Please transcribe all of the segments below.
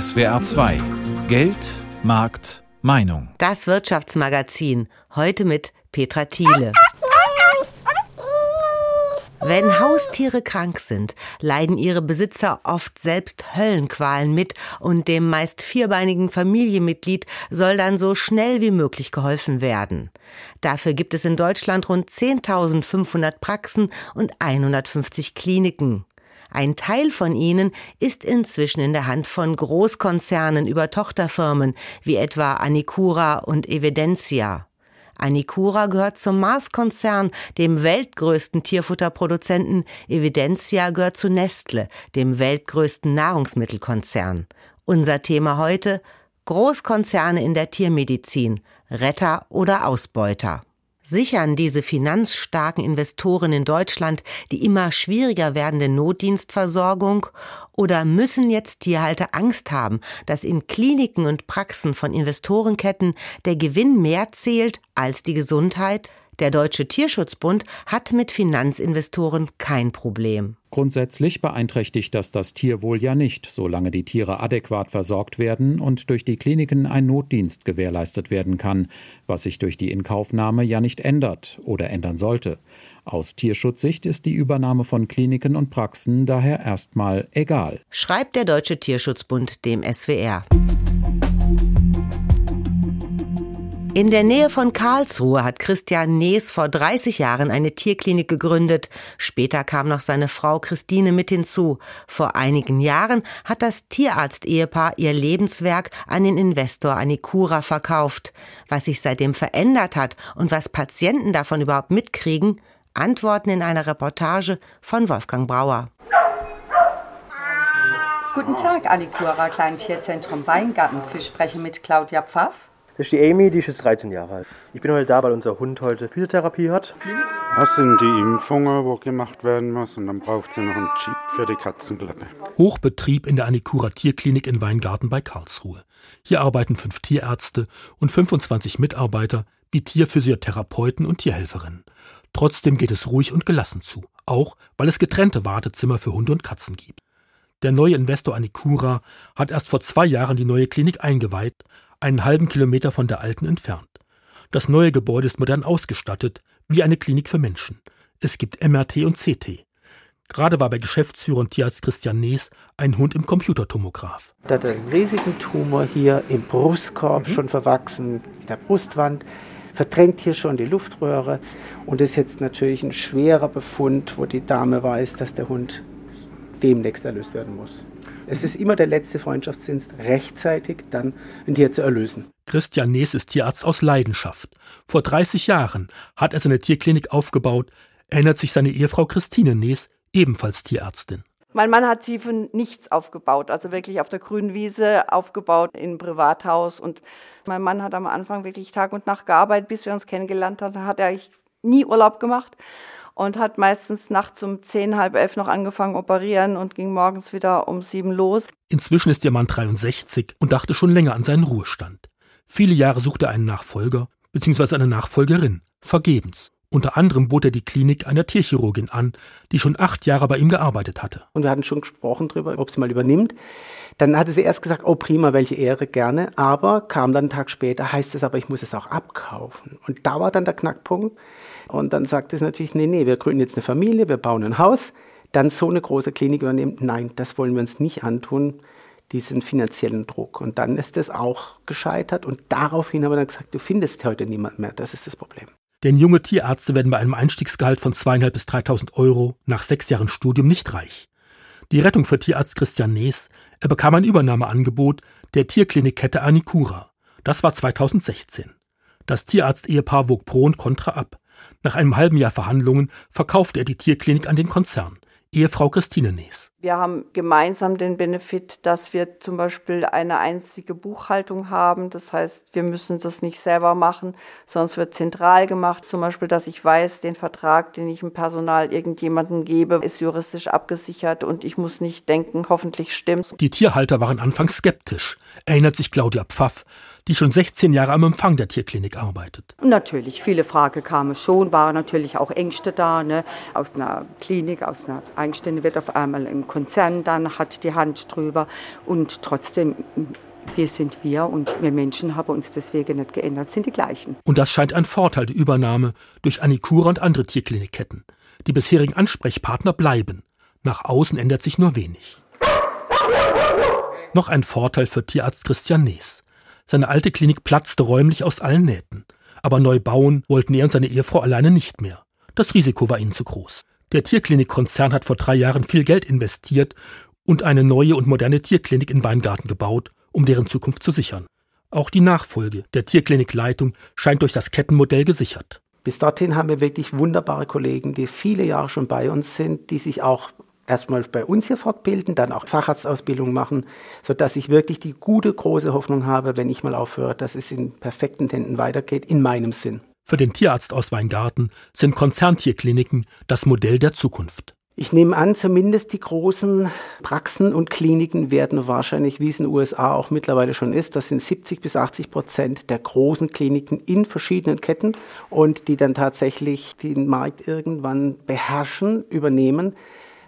SWR 2 Geld, Markt, Meinung. Das Wirtschaftsmagazin. Heute mit Petra Thiele. Wenn Haustiere krank sind, leiden ihre Besitzer oft selbst Höllenqualen mit und dem meist vierbeinigen Familienmitglied soll dann so schnell wie möglich geholfen werden. Dafür gibt es in Deutschland rund 10.500 Praxen und 150 Kliniken. Ein Teil von ihnen ist inzwischen in der Hand von Großkonzernen über Tochterfirmen wie etwa Anicura und Evidentia. Anicura gehört zum Mars-Konzern, dem weltgrößten Tierfutterproduzenten. Evidentia gehört zu Nestle, dem weltgrößten Nahrungsmittelkonzern. Unser Thema heute Großkonzerne in der Tiermedizin, Retter oder Ausbeuter. Sichern diese finanzstarken Investoren in Deutschland die immer schwieriger werdende Notdienstversorgung oder müssen jetzt Tierhalter Angst haben, dass in Kliniken und Praxen von Investorenketten der Gewinn mehr zählt als die Gesundheit? Der Deutsche Tierschutzbund hat mit Finanzinvestoren kein Problem. Grundsätzlich beeinträchtigt das das Tierwohl ja nicht, solange die Tiere adäquat versorgt werden und durch die Kliniken ein Notdienst gewährleistet werden kann, was sich durch die Inkaufnahme ja nicht ändert oder ändern sollte. Aus Tierschutzsicht ist die Übernahme von Kliniken und Praxen daher erstmal egal. Schreibt der Deutsche Tierschutzbund dem SWR. In der Nähe von Karlsruhe hat Christian Nees vor 30 Jahren eine Tierklinik gegründet. Später kam noch seine Frau Christine mit hinzu. Vor einigen Jahren hat das Tierarzt-Ehepaar ihr Lebenswerk an den Investor Anicura verkauft. Was sich seitdem verändert hat und was Patienten davon überhaupt mitkriegen, antworten in einer Reportage von Wolfgang Brauer. Guten Tag, Anicura Kleintierzentrum Weingarten. Sie sprechen mit Claudia Pfaff. Das ist die Amy, die ist jetzt 13 Jahre alt. Ich bin heute da, weil unser Hund heute Physiotherapie hat. Das sind die Impfungen, die gemacht werden müssen. Und dann braucht sie noch einen Chip für die Katzenklappe. Hochbetrieb in der Anikura Tierklinik in Weingarten bei Karlsruhe. Hier arbeiten fünf Tierärzte und 25 Mitarbeiter wie Tierphysiotherapeuten und Tierhelferinnen. Trotzdem geht es ruhig und gelassen zu, auch weil es getrennte Wartezimmer für Hunde und Katzen gibt. Der neue Investor Anikura hat erst vor zwei Jahren die neue Klinik eingeweiht, einen halben Kilometer von der alten entfernt. Das neue Gebäude ist modern ausgestattet, wie eine Klinik für Menschen. Es gibt MRT und CT. Gerade war bei Geschäftsführer und Tierarzt Christian Nees ein Hund im Computertomograph. Da hat einen riesigen Tumor hier im Brustkorb, mhm. schon verwachsen in der Brustwand, verdrängt hier schon die Luftröhre und ist jetzt natürlich ein schwerer Befund, wo die Dame weiß, dass der Hund demnächst erlöst werden muss. Es ist immer der letzte Freundschaftsdienst, rechtzeitig dann ein Tier zu erlösen. Christian Nees ist Tierarzt aus Leidenschaft. Vor 30 Jahren hat er seine Tierklinik aufgebaut, erinnert sich seine Ehefrau Christine Nees, ebenfalls Tierärztin. Mein Mann hat sie von nichts aufgebaut, also wirklich auf der grünen Wiese aufgebaut, in einem Privathaus. Und mein Mann hat am Anfang wirklich Tag und Nacht gearbeitet, bis wir uns kennengelernt haben. Hat er eigentlich nie Urlaub gemacht und hat meistens nachts um zehn, halb elf noch angefangen operieren und ging morgens wieder um sieben los. Inzwischen ist ihr Mann 63 und dachte schon länger an seinen Ruhestand. Viele Jahre suchte er einen Nachfolger bzw. eine Nachfolgerin, vergebens. Unter anderem bot er die Klinik einer Tierchirurgin an, die schon acht Jahre bei ihm gearbeitet hatte. Und wir hatten schon gesprochen darüber, ob sie mal übernimmt. Dann hatte sie erst gesagt, oh prima, welche Ehre, gerne. Aber kam dann einen Tag später, heißt es aber, ich muss es auch abkaufen. Und da war dann der Knackpunkt. Und dann sagt es natürlich, nee, nee, wir gründen jetzt eine Familie, wir bauen ein Haus, dann so eine große Klinik übernehmen. Nein, das wollen wir uns nicht antun, diesen finanziellen Druck. Und dann ist es auch gescheitert und daraufhin haben wir dann gesagt, du findest heute niemand mehr, das ist das Problem. Denn junge Tierärzte werden bei einem Einstiegsgehalt von 2.500 bis 3.000 Euro nach sechs Jahren Studium nicht reich. Die Rettung für Tierarzt Christian Nees, er bekam ein Übernahmeangebot der Tierklinikkette Anicura. Das war 2016. Das Tierarzt-Ehepaar wog Pro und Contra ab. Nach einem halben Jahr Verhandlungen verkaufte er die Tierklinik an den Konzern. Ehefrau Christine Nees. Wir haben gemeinsam den Benefit, dass wir zum Beispiel eine einzige Buchhaltung haben. Das heißt, wir müssen das nicht selber machen, sondern es wird zentral gemacht. Zum Beispiel, dass ich weiß, den Vertrag, den ich im Personal irgendjemandem gebe, ist juristisch abgesichert und ich muss nicht denken, hoffentlich stimmt's. Die Tierhalter waren anfangs skeptisch, erinnert sich Claudia Pfaff die schon 16 Jahre am Empfang der Tierklinik arbeitet. Natürlich, viele Fragen kamen schon, waren natürlich auch Ängste da. Ne? Aus einer Klinik, aus einer Eigenstände wird auf einmal ein Konzern dann hat die Hand drüber und trotzdem wir sind wir und wir Menschen haben uns deswegen nicht geändert, sind die gleichen. Und das scheint ein Vorteil der Übernahme durch Anikura und andere Tierklinikketten. Die bisherigen Ansprechpartner bleiben. Nach außen ändert sich nur wenig. Noch ein Vorteil für Tierarzt Christian Nees. Seine alte Klinik platzte räumlich aus allen Nähten. Aber neu bauen wollten er und seine Ehefrau alleine nicht mehr. Das Risiko war ihnen zu groß. Der Tierklinikkonzern hat vor drei Jahren viel Geld investiert und eine neue und moderne Tierklinik in Weingarten gebaut, um deren Zukunft zu sichern. Auch die Nachfolge der Tierklinikleitung scheint durch das Kettenmodell gesichert. Bis dorthin haben wir wirklich wunderbare Kollegen, die viele Jahre schon bei uns sind, die sich auch erstmal bei uns hier fortbilden, dann auch Facharztausbildung machen, sodass ich wirklich die gute, große Hoffnung habe, wenn ich mal aufhöre, dass es in perfekten Händen weitergeht, in meinem Sinn. Für den Tierarzt aus Weingarten sind Konzerntierkliniken das Modell der Zukunft. Ich nehme an, zumindest die großen Praxen und Kliniken werden wahrscheinlich, wie es in den USA auch mittlerweile schon ist, das sind 70 bis 80 Prozent der großen Kliniken in verschiedenen Ketten und die dann tatsächlich den Markt irgendwann beherrschen, übernehmen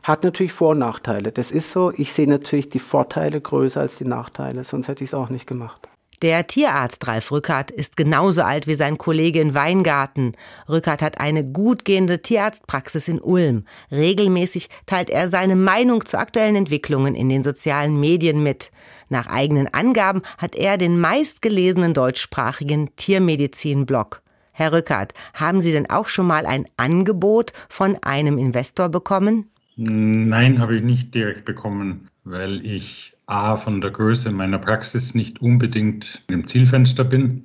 hat natürlich Vor- und Nachteile. Das ist so. Ich sehe natürlich die Vorteile größer als die Nachteile, sonst hätte ich es auch nicht gemacht. Der Tierarzt Ralf Rückert ist genauso alt wie sein Kollege in Weingarten. Rückert hat eine gut gehende Tierarztpraxis in Ulm. Regelmäßig teilt er seine Meinung zu aktuellen Entwicklungen in den sozialen Medien mit. Nach eigenen Angaben hat er den meistgelesenen deutschsprachigen Tiermedizin-Blog. Herr Rückert, haben Sie denn auch schon mal ein Angebot von einem Investor bekommen? Nein, habe ich nicht direkt bekommen, weil ich A von der Größe meiner Praxis nicht unbedingt im Zielfenster bin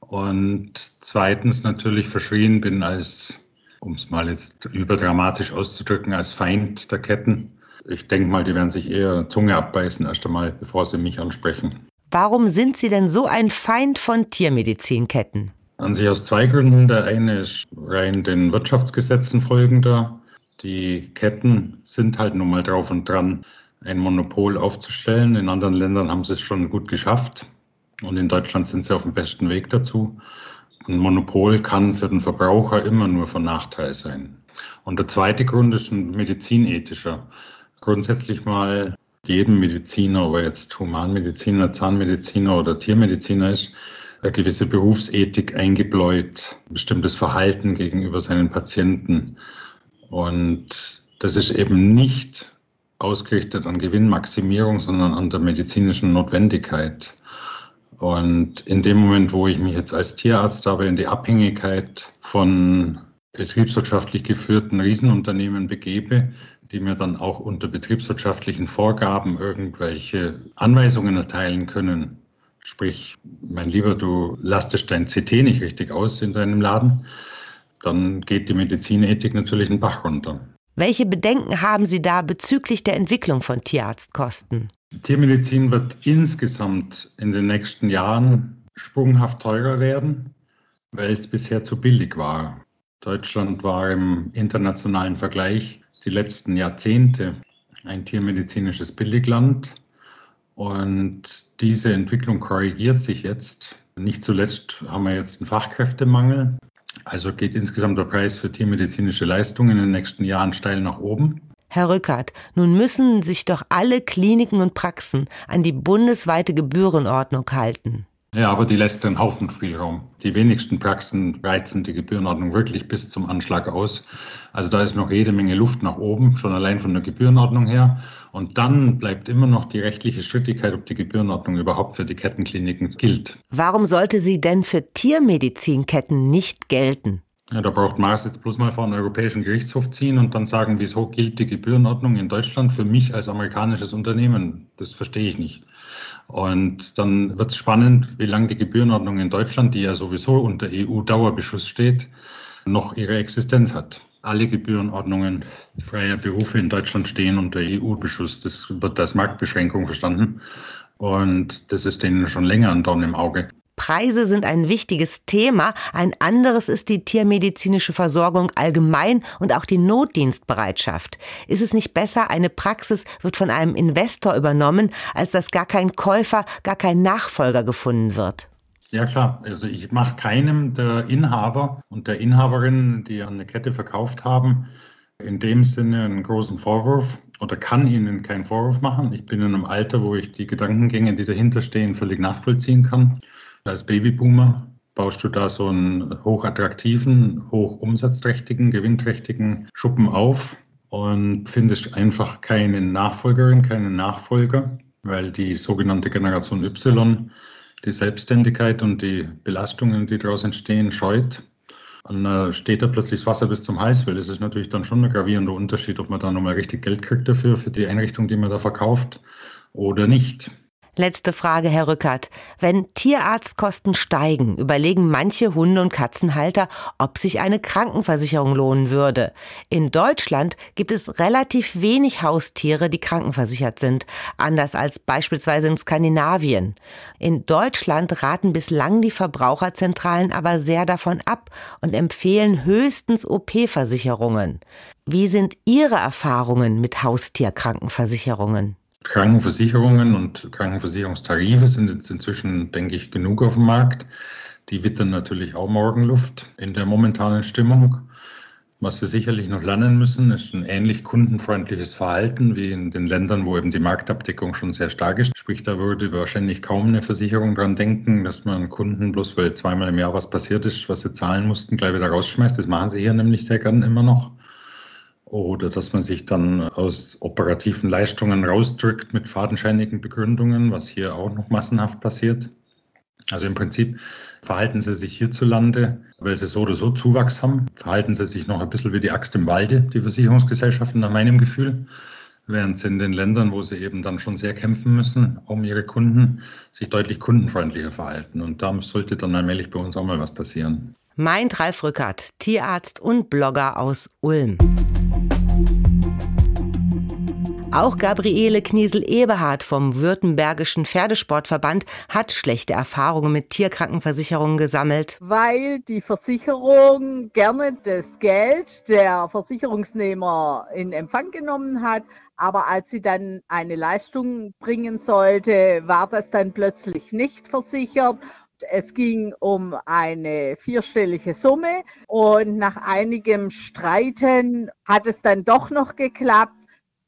und zweitens natürlich verschrien bin als, um es mal jetzt überdramatisch auszudrücken, als Feind der Ketten. Ich denke mal, die werden sich eher Zunge abbeißen erst einmal, bevor sie mich ansprechen. Warum sind Sie denn so ein Feind von Tiermedizinketten? An sich aus zwei Gründen. Der eine ist rein den Wirtschaftsgesetzen folgender. Die Ketten sind halt nun mal drauf und dran, ein Monopol aufzustellen. In anderen Ländern haben sie es schon gut geschafft und in Deutschland sind sie auf dem besten Weg dazu. Ein Monopol kann für den Verbraucher immer nur von Nachteil sein. Und der zweite Grund ist ein medizinethischer. Grundsätzlich mal jedem Mediziner, ob er jetzt Humanmediziner, Zahnmediziner oder Tiermediziner ist, eine gewisse Berufsethik eingebläut, bestimmtes Verhalten gegenüber seinen Patienten. Und das ist eben nicht ausgerichtet an Gewinnmaximierung, sondern an der medizinischen Notwendigkeit. Und in dem Moment, wo ich mich jetzt als Tierarzt aber in die Abhängigkeit von betriebswirtschaftlich geführten Riesenunternehmen begebe, die mir dann auch unter betriebswirtschaftlichen Vorgaben irgendwelche Anweisungen erteilen können. Sprich, mein Lieber, du lastest dein CT nicht richtig aus in deinem Laden, dann geht die Medizinethik natürlich einen Bach runter. Welche Bedenken haben Sie da bezüglich der Entwicklung von Tierarztkosten? Tiermedizin wird insgesamt in den nächsten Jahren sprunghaft teurer werden, weil es bisher zu billig war. Deutschland war im internationalen Vergleich die letzten Jahrzehnte ein tiermedizinisches Billigland. Und diese Entwicklung korrigiert sich jetzt. Nicht zuletzt haben wir jetzt einen Fachkräftemangel. Also geht insgesamt der Preis für tiermedizinische Leistungen in den nächsten Jahren steil nach oben. Herr Rückert, nun müssen sich doch alle Kliniken und Praxen an die bundesweite Gebührenordnung halten. Ja, aber die lässt einen Haufen Spielraum. Die wenigsten Praxen reizen die Gebührenordnung wirklich bis zum Anschlag aus. Also da ist noch jede Menge Luft nach oben, schon allein von der Gebührenordnung her. Und dann bleibt immer noch die rechtliche Strittigkeit, ob die Gebührenordnung überhaupt für die Kettenkliniken gilt. Warum sollte sie denn für Tiermedizinketten nicht gelten? Ja, da braucht Mars jetzt bloß mal vor einen Europäischen Gerichtshof ziehen und dann sagen, wieso gilt die Gebührenordnung in Deutschland für mich als amerikanisches Unternehmen? Das verstehe ich nicht. Und dann wird es spannend, wie lange die Gebührenordnung in Deutschland, die ja sowieso unter EU-Dauerbeschuss steht, noch ihre Existenz hat. Alle Gebührenordnungen freier Berufe in Deutschland stehen unter EU-Beschuss. Das wird als Marktbeschränkung verstanden. Und das ist denen schon länger ein Dorn im Auge. Preise sind ein wichtiges Thema. Ein anderes ist die tiermedizinische Versorgung allgemein und auch die Notdienstbereitschaft. Ist es nicht besser, eine Praxis wird von einem Investor übernommen, als dass gar kein Käufer, gar kein Nachfolger gefunden wird? Ja klar, also ich mache keinem der Inhaber und der Inhaberin, die eine Kette verkauft haben, in dem Sinne einen großen Vorwurf oder kann Ihnen keinen Vorwurf machen. Ich bin in einem Alter, wo ich die Gedankengänge, die dahinter stehen, völlig nachvollziehen kann. Als Babyboomer baust du da so einen hochattraktiven, hochumsatzträchtigen, gewinnträchtigen Schuppen auf und findest einfach keine Nachfolgerin, keinen Nachfolger, weil die sogenannte Generation Y die Selbstständigkeit und die Belastungen, die daraus entstehen, scheut. Und dann steht da plötzlich das Wasser bis zum Hals, weil das ist natürlich dann schon ein gravierender Unterschied, ob man da nochmal richtig Geld kriegt dafür, für die Einrichtung, die man da verkauft, oder nicht. Letzte Frage, Herr Rückert. Wenn Tierarztkosten steigen, überlegen manche Hunde- und Katzenhalter, ob sich eine Krankenversicherung lohnen würde. In Deutschland gibt es relativ wenig Haustiere, die krankenversichert sind, anders als beispielsweise in Skandinavien. In Deutschland raten bislang die Verbraucherzentralen aber sehr davon ab und empfehlen höchstens OP-Versicherungen. Wie sind Ihre Erfahrungen mit Haustierkrankenversicherungen? Krankenversicherungen und Krankenversicherungstarife sind jetzt inzwischen, denke ich, genug auf dem Markt. Die wittern natürlich auch Morgenluft in der momentanen Stimmung. Was wir sicherlich noch lernen müssen, ist ein ähnlich kundenfreundliches Verhalten wie in den Ländern, wo eben die Marktabdeckung schon sehr stark ist. Sprich, da würde wahrscheinlich kaum eine Versicherung dran denken, dass man Kunden bloß weil zweimal im Jahr was passiert ist, was sie zahlen mussten, gleich wieder rausschmeißt. Das machen sie hier nämlich sehr gern immer noch oder dass man sich dann aus operativen Leistungen rausdrückt mit fadenscheinigen Begründungen, was hier auch noch massenhaft passiert. Also im Prinzip verhalten sie sich hierzulande, weil sie so oder so Zuwachs haben, verhalten sie sich noch ein bisschen wie die Axt im Walde, die Versicherungsgesellschaften nach meinem Gefühl, während sie in den Ländern, wo sie eben dann schon sehr kämpfen müssen, um ihre Kunden, sich deutlich kundenfreundlicher verhalten. Und da sollte dann allmählich bei uns auch mal was passieren. Meint Ralf Rückert, Tierarzt und Blogger aus Ulm. Auch Gabriele Kniesel-Eberhardt vom Württembergischen Pferdesportverband hat schlechte Erfahrungen mit Tierkrankenversicherungen gesammelt. Weil die Versicherung gerne das Geld der Versicherungsnehmer in Empfang genommen hat, aber als sie dann eine Leistung bringen sollte, war das dann plötzlich nicht versichert es ging um eine vierstellige Summe und nach einigem Streiten hat es dann doch noch geklappt.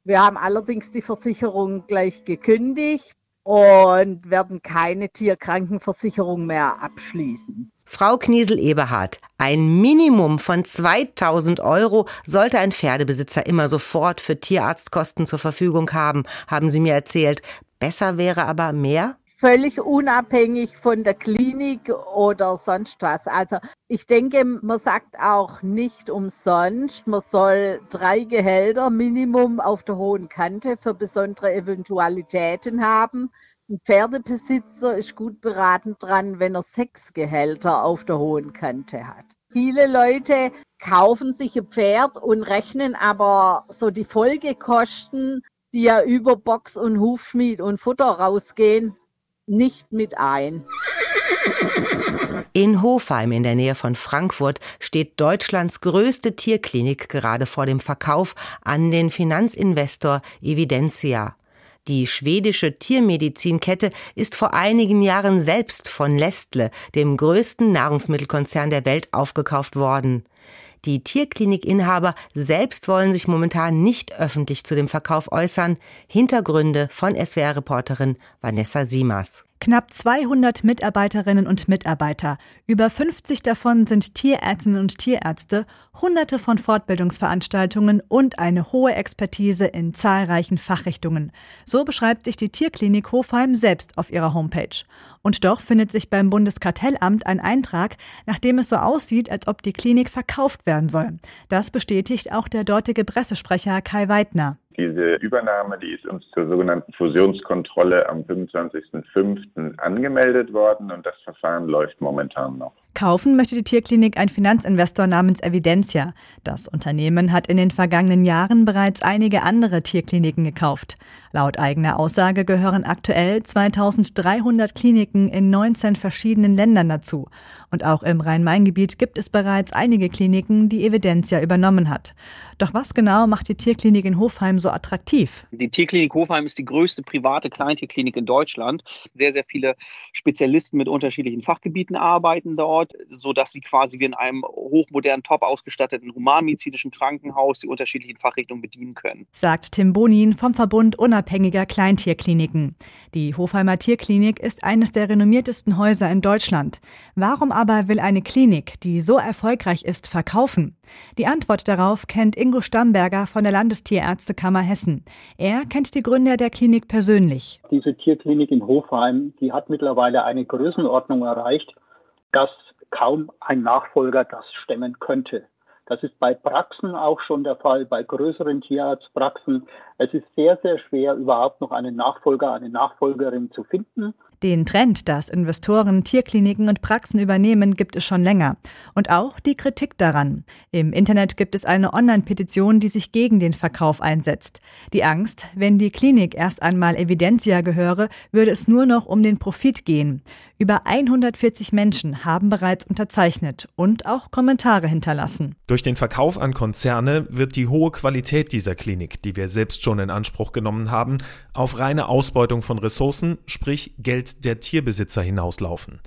Wir haben allerdings die Versicherung gleich gekündigt und werden keine Tierkrankenversicherung mehr abschließen. Frau Kniesel-Eberhardt, ein Minimum von 2000 Euro sollte ein Pferdebesitzer immer sofort für Tierarztkosten zur Verfügung haben, haben Sie mir erzählt. Besser wäre aber mehr? Völlig unabhängig von der Klinik oder sonst was. Also ich denke, man sagt auch nicht umsonst, man soll drei Gehälter Minimum auf der hohen Kante für besondere Eventualitäten haben. Ein Pferdebesitzer ist gut beraten dran, wenn er sechs Gehälter auf der hohen Kante hat. Viele Leute kaufen sich ein Pferd und rechnen aber so die Folgekosten, die ja über Box und Hufschmied und Futter rausgehen, nicht mit ein. In Hofheim in der Nähe von Frankfurt steht Deutschlands größte Tierklinik gerade vor dem Verkauf an den Finanzinvestor Evidentia. Die schwedische Tiermedizinkette ist vor einigen Jahren selbst von Nestle, dem größten Nahrungsmittelkonzern der Welt, aufgekauft worden. Die Tierklinikinhaber selbst wollen sich momentan nicht öffentlich zu dem Verkauf äußern. Hintergründe von SWR-Reporterin Vanessa Siemers. Knapp 200 Mitarbeiterinnen und Mitarbeiter, über 50 davon sind Tierärztinnen und Tierärzte, hunderte von Fortbildungsveranstaltungen und eine hohe Expertise in zahlreichen Fachrichtungen. So beschreibt sich die Tierklinik Hofheim selbst auf ihrer Homepage. Und doch findet sich beim Bundeskartellamt ein Eintrag, nachdem es so aussieht, als ob die Klinik verkauft werden soll. Das bestätigt auch der dortige Pressesprecher Kai Weidner. Diese Übernahme, die ist uns zur sogenannten Fusionskontrolle am 25.05. angemeldet worden und das Verfahren läuft momentan noch. Kaufen möchte die Tierklinik ein Finanzinvestor namens Evidentia. Das Unternehmen hat in den vergangenen Jahren bereits einige andere Tierkliniken gekauft. Laut eigener Aussage gehören aktuell 2300 Kliniken in 19 verschiedenen Ländern dazu. Und auch im Rhein-Main-Gebiet gibt es bereits einige Kliniken, die Evidentia übernommen hat. Doch was genau macht die Tierklinik in Hofheim so attraktiv? Die Tierklinik Hofheim ist die größte private Kleintierklinik in Deutschland. Sehr, sehr viele Spezialisten mit unterschiedlichen Fachgebieten arbeiten dort, sodass sie quasi wie in einem hochmodernen, top ausgestatteten humanmedizinischen Krankenhaus die unterschiedlichen Fachrichtungen bedienen können. Sagt Tim Bonin vom Verbund unabhängiger Kleintierkliniken. Die Hofheimer Tierklinik ist eines der renommiertesten Häuser in Deutschland. Warum aber will eine Klinik, die so erfolgreich ist, verkaufen? Die Antwort darauf kennt Ingo Stamberger von der Landestierärztekammer Hessen. Er kennt die Gründer der Klinik persönlich. Diese Tierklinik in Hofheim, die hat mittlerweile eine Größenordnung erreicht, dass kaum ein Nachfolger das stemmen könnte. Das ist bei Praxen auch schon der Fall, bei größeren Tierarztpraxen. Es ist sehr, sehr schwer, überhaupt noch einen Nachfolger, eine Nachfolgerin zu finden. Den Trend, dass Investoren Tierkliniken und Praxen übernehmen, gibt es schon länger. Und auch die Kritik daran. Im Internet gibt es eine Online-Petition, die sich gegen den Verkauf einsetzt. Die Angst, wenn die Klinik erst einmal Evidentia gehöre, würde es nur noch um den Profit gehen. Über 140 Menschen haben bereits unterzeichnet und auch Kommentare hinterlassen. Durch den Verkauf an Konzerne wird die hohe Qualität dieser Klinik, die wir selbst schon in Anspruch genommen haben, auf reine Ausbeutung von Ressourcen, sprich Geld der Tierbesitzer hinauslaufen.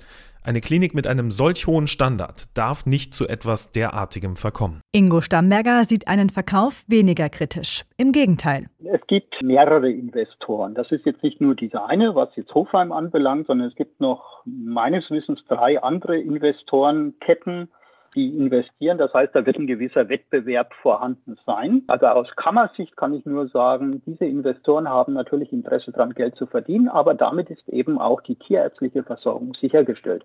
Eine Klinik mit einem solch hohen Standard darf nicht zu etwas derartigem verkommen. Ingo Stamberger sieht einen Verkauf weniger kritisch. Im Gegenteil. Es gibt mehrere Investoren. Das ist jetzt nicht nur dieser eine, was jetzt Hofheim anbelangt, sondern es gibt noch meines Wissens drei andere Investorenketten, die investieren. Das heißt, da wird ein gewisser Wettbewerb vorhanden sein. Also aus Kammersicht kann ich nur sagen, diese Investoren haben natürlich Interesse daran, Geld zu verdienen, aber damit ist eben auch die tierärztliche Versorgung sichergestellt.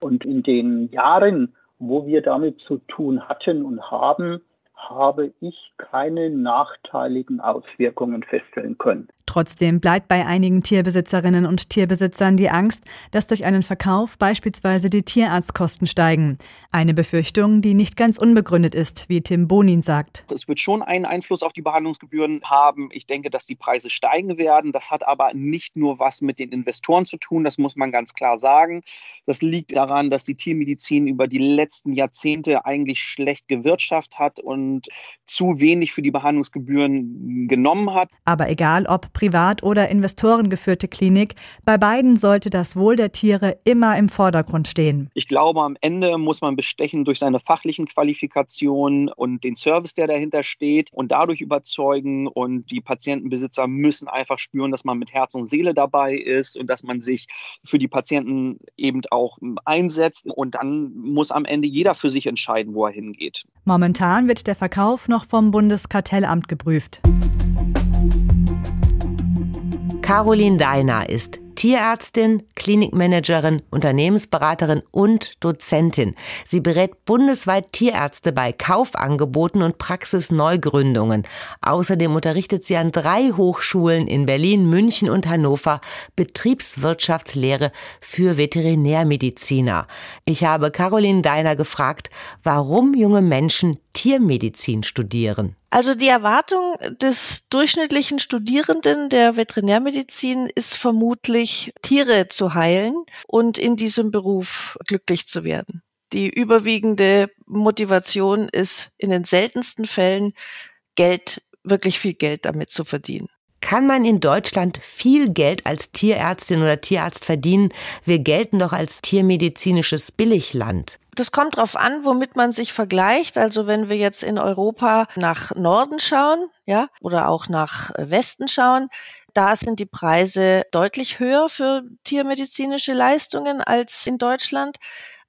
Und in den Jahren, wo wir damit zu tun hatten und haben, habe ich keine nachteiligen Auswirkungen feststellen können. Trotzdem bleibt bei einigen Tierbesitzerinnen und Tierbesitzern die Angst, dass durch einen Verkauf beispielsweise die Tierarztkosten steigen. Eine Befürchtung, die nicht ganz unbegründet ist, wie Tim Bonin sagt. Es wird schon einen Einfluss auf die Behandlungsgebühren haben. Ich denke, dass die Preise steigen werden. Das hat aber nicht nur was mit den Investoren zu tun, das muss man ganz klar sagen. Das liegt daran, dass die Tiermedizin über die letzten Jahrzehnte eigentlich schlecht gewirtschaftet hat und zu wenig für die Behandlungsgebühren genommen hat. Aber egal ob privat oder investorengeführte Klinik, bei beiden sollte das Wohl der Tiere immer im Vordergrund stehen. Ich glaube, am Ende muss man bestechen durch seine fachlichen Qualifikationen und den Service, der dahinter steht und dadurch überzeugen. Und die Patientenbesitzer müssen einfach spüren, dass man mit Herz und Seele dabei ist und dass man sich für die Patienten eben auch einsetzt. Und dann muss am Ende jeder für sich entscheiden, wo er hingeht. Momentan wird der Verkauf noch vom Bundeskartellamt geprüft. Caroline Deiner ist Tierärztin, Klinikmanagerin, Unternehmensberaterin und Dozentin. Sie berät bundesweit Tierärzte bei Kaufangeboten und Praxisneugründungen. Außerdem unterrichtet sie an drei Hochschulen in Berlin, München und Hannover Betriebswirtschaftslehre für Veterinärmediziner. Ich habe Caroline Deiner gefragt, warum junge Menschen Tiermedizin studieren. Also die Erwartung des durchschnittlichen Studierenden der Veterinärmedizin ist vermutlich, Tiere zu heilen und in diesem Beruf glücklich zu werden. Die überwiegende Motivation ist in den seltensten Fällen Geld, wirklich viel Geld damit zu verdienen. Kann man in Deutschland viel Geld als Tierärztin oder Tierarzt verdienen? Wir gelten doch als tiermedizinisches Billigland. Das kommt darauf an, womit man sich vergleicht. Also wenn wir jetzt in Europa nach Norden schauen, ja, oder auch nach Westen schauen, da sind die Preise deutlich höher für tiermedizinische Leistungen als in Deutschland.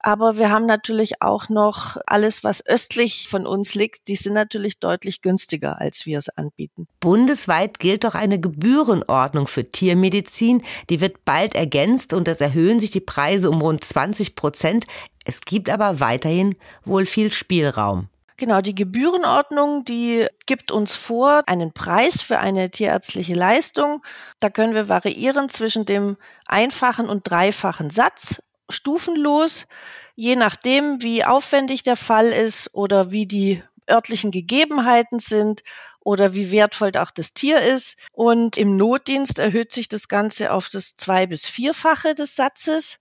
Aber wir haben natürlich auch noch alles, was östlich von uns liegt. Die sind natürlich deutlich günstiger, als wir es anbieten. Bundesweit gilt doch eine Gebührenordnung für Tiermedizin. Die wird bald ergänzt und es erhöhen sich die Preise um rund 20 Prozent. Es gibt aber weiterhin wohl viel Spielraum. Genau, die Gebührenordnung, die gibt uns vor einen Preis für eine tierärztliche Leistung. Da können wir variieren zwischen dem einfachen und dreifachen Satz stufenlos, je nachdem, wie aufwendig der Fall ist oder wie die örtlichen Gegebenheiten sind oder wie wertvoll auch das Tier ist. Und im Notdienst erhöht sich das Ganze auf das zwei- bis vierfache des Satzes.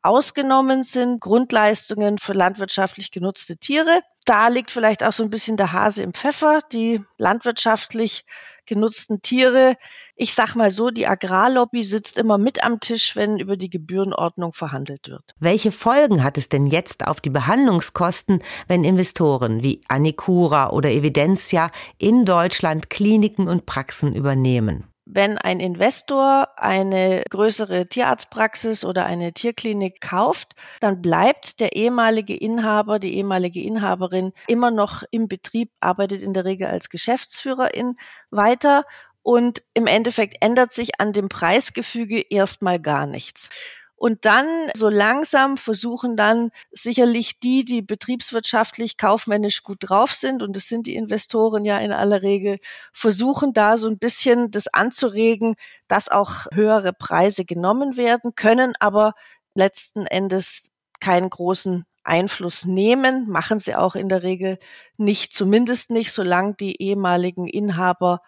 Ausgenommen sind Grundleistungen für landwirtschaftlich genutzte Tiere. Da liegt vielleicht auch so ein bisschen der Hase im Pfeffer. Die landwirtschaftlich genutzten Tiere. Ich sag mal so, die Agrarlobby sitzt immer mit am Tisch, wenn über die Gebührenordnung verhandelt wird. Welche Folgen hat es denn jetzt auf die Behandlungskosten, wenn Investoren wie Anicura oder Evidentia in Deutschland Kliniken und Praxen übernehmen? Wenn ein Investor eine größere Tierarztpraxis oder eine Tierklinik kauft, dann bleibt der ehemalige Inhaber, die ehemalige Inhaberin immer noch im Betrieb, arbeitet in der Regel als Geschäftsführerin weiter und im Endeffekt ändert sich an dem Preisgefüge erstmal gar nichts. Und dann so langsam versuchen dann sicherlich die, die betriebswirtschaftlich, kaufmännisch gut drauf sind, und das sind die Investoren ja in aller Regel, versuchen da so ein bisschen das anzuregen, dass auch höhere Preise genommen werden, können aber letzten Endes keinen großen Einfluss nehmen, machen sie auch in der Regel nicht, zumindest nicht, solange die ehemaligen Inhaber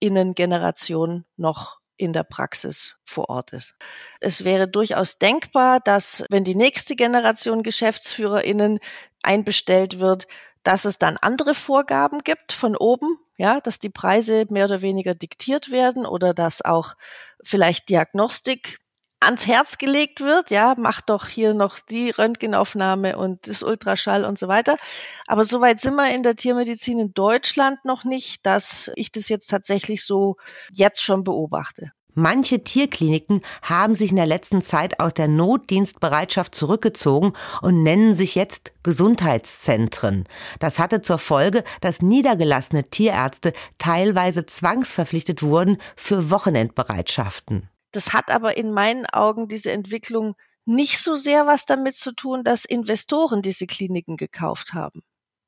Innengeneration noch in der Praxis vor Ort ist. Es wäre durchaus denkbar, dass wenn die nächste Generation Geschäftsführerinnen einbestellt wird, dass es dann andere Vorgaben gibt von oben, ja, dass die Preise mehr oder weniger diktiert werden oder dass auch vielleicht Diagnostik ans Herz gelegt wird, ja, mach doch hier noch die Röntgenaufnahme und das Ultraschall und so weiter. Aber soweit sind wir in der Tiermedizin in Deutschland noch nicht, dass ich das jetzt tatsächlich so jetzt schon beobachte. Manche Tierkliniken haben sich in der letzten Zeit aus der Notdienstbereitschaft zurückgezogen und nennen sich jetzt Gesundheitszentren. Das hatte zur Folge, dass niedergelassene Tierärzte teilweise zwangsverpflichtet wurden für Wochenendbereitschaften. Das hat aber in meinen Augen diese Entwicklung nicht so sehr was damit zu tun, dass Investoren diese Kliniken gekauft haben.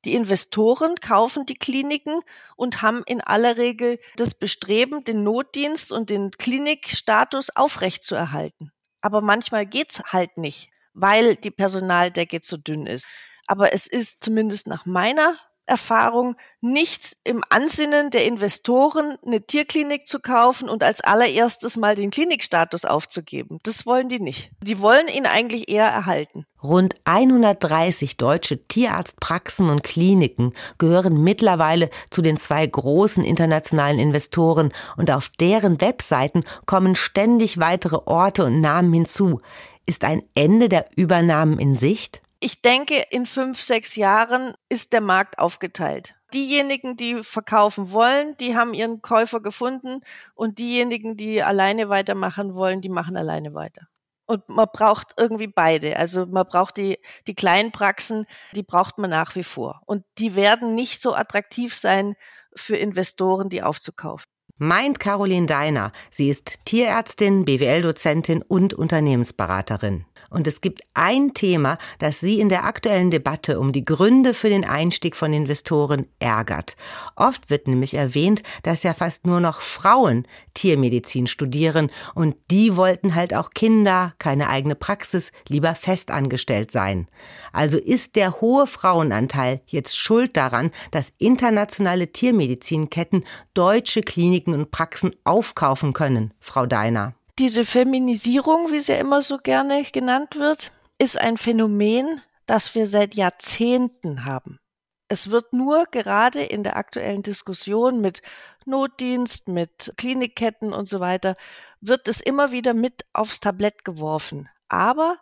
Die Investoren kaufen die Kliniken und haben in aller Regel das Bestreben, den Notdienst und den Klinikstatus aufrechtzuerhalten. Aber manchmal geht's halt nicht, weil die Personaldecke zu dünn ist. Aber es ist zumindest nach meiner Erfahrung nicht im Ansinnen der Investoren, eine Tierklinik zu kaufen und als allererstes mal den Klinikstatus aufzugeben. Das wollen die nicht. Die wollen ihn eigentlich eher erhalten. Rund 130 deutsche Tierarztpraxen und Kliniken gehören mittlerweile zu den zwei großen internationalen Investoren und auf deren Webseiten kommen ständig weitere Orte und Namen hinzu. Ist ein Ende der Übernahmen in Sicht? Ich denke, in fünf, sechs Jahren ist der Markt aufgeteilt. Diejenigen, die verkaufen wollen, die haben ihren Käufer gefunden und diejenigen, die alleine weitermachen wollen, die machen alleine weiter. Und man braucht irgendwie beide. Also man braucht die, die kleinen Praxen, die braucht man nach wie vor. Und die werden nicht so attraktiv sein für Investoren, die aufzukaufen. Meint Caroline Deiner. Sie ist Tierärztin, BWL-Dozentin und Unternehmensberaterin. Und es gibt ein Thema, das sie in der aktuellen Debatte um die Gründe für den Einstieg von Investoren ärgert. Oft wird nämlich erwähnt, dass ja fast nur noch Frauen Tiermedizin studieren und die wollten halt auch Kinder, keine eigene Praxis, lieber festangestellt sein. Also ist der hohe Frauenanteil jetzt schuld daran, dass internationale Tiermedizinketten deutsche Kliniken und Praxen aufkaufen können, Frau Deiner. Diese Feminisierung, wie sie immer so gerne genannt wird, ist ein Phänomen, das wir seit Jahrzehnten haben. Es wird nur gerade in der aktuellen Diskussion mit Notdienst, mit Klinikketten und so weiter, wird es immer wieder mit aufs Tablett geworfen. Aber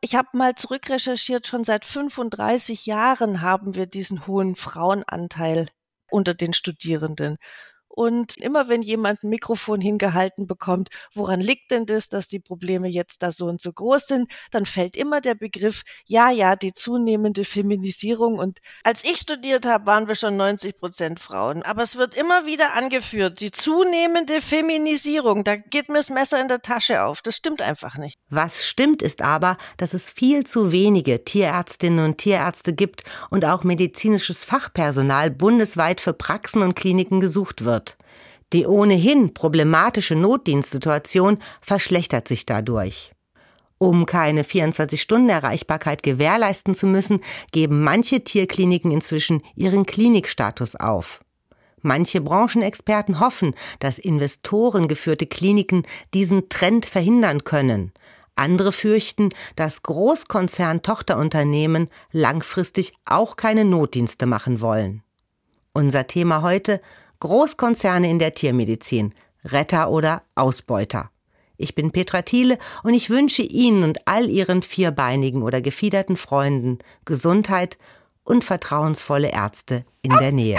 ich habe mal zurückrecherchiert, schon seit 35 Jahren haben wir diesen hohen Frauenanteil unter den Studierenden. Und immer wenn jemand ein Mikrofon hingehalten bekommt, woran liegt denn das, dass die Probleme jetzt da so und so groß sind, dann fällt immer der Begriff, ja, ja, die zunehmende Feminisierung. Und als ich studiert habe, waren wir schon 90 Prozent Frauen. Aber es wird immer wieder angeführt, die zunehmende Feminisierung. Da geht mir das Messer in der Tasche auf. Das stimmt einfach nicht. Was stimmt ist aber, dass es viel zu wenige Tierärztinnen und Tierärzte gibt und auch medizinisches Fachpersonal bundesweit für Praxen und Kliniken gesucht wird. Die ohnehin problematische Notdienstsituation verschlechtert sich dadurch. Um keine 24-Stunden-Erreichbarkeit gewährleisten zu müssen, geben manche Tierkliniken inzwischen ihren Klinikstatus auf. Manche Branchenexperten hoffen, dass investorengeführte Kliniken diesen Trend verhindern können. Andere fürchten, dass Großkonzern-Tochterunternehmen langfristig auch keine Notdienste machen wollen. Unser Thema heute Großkonzerne in der Tiermedizin, Retter oder Ausbeuter. Ich bin Petra Thiele und ich wünsche Ihnen und all Ihren vierbeinigen oder gefiederten Freunden Gesundheit und vertrauensvolle Ärzte in der Nähe.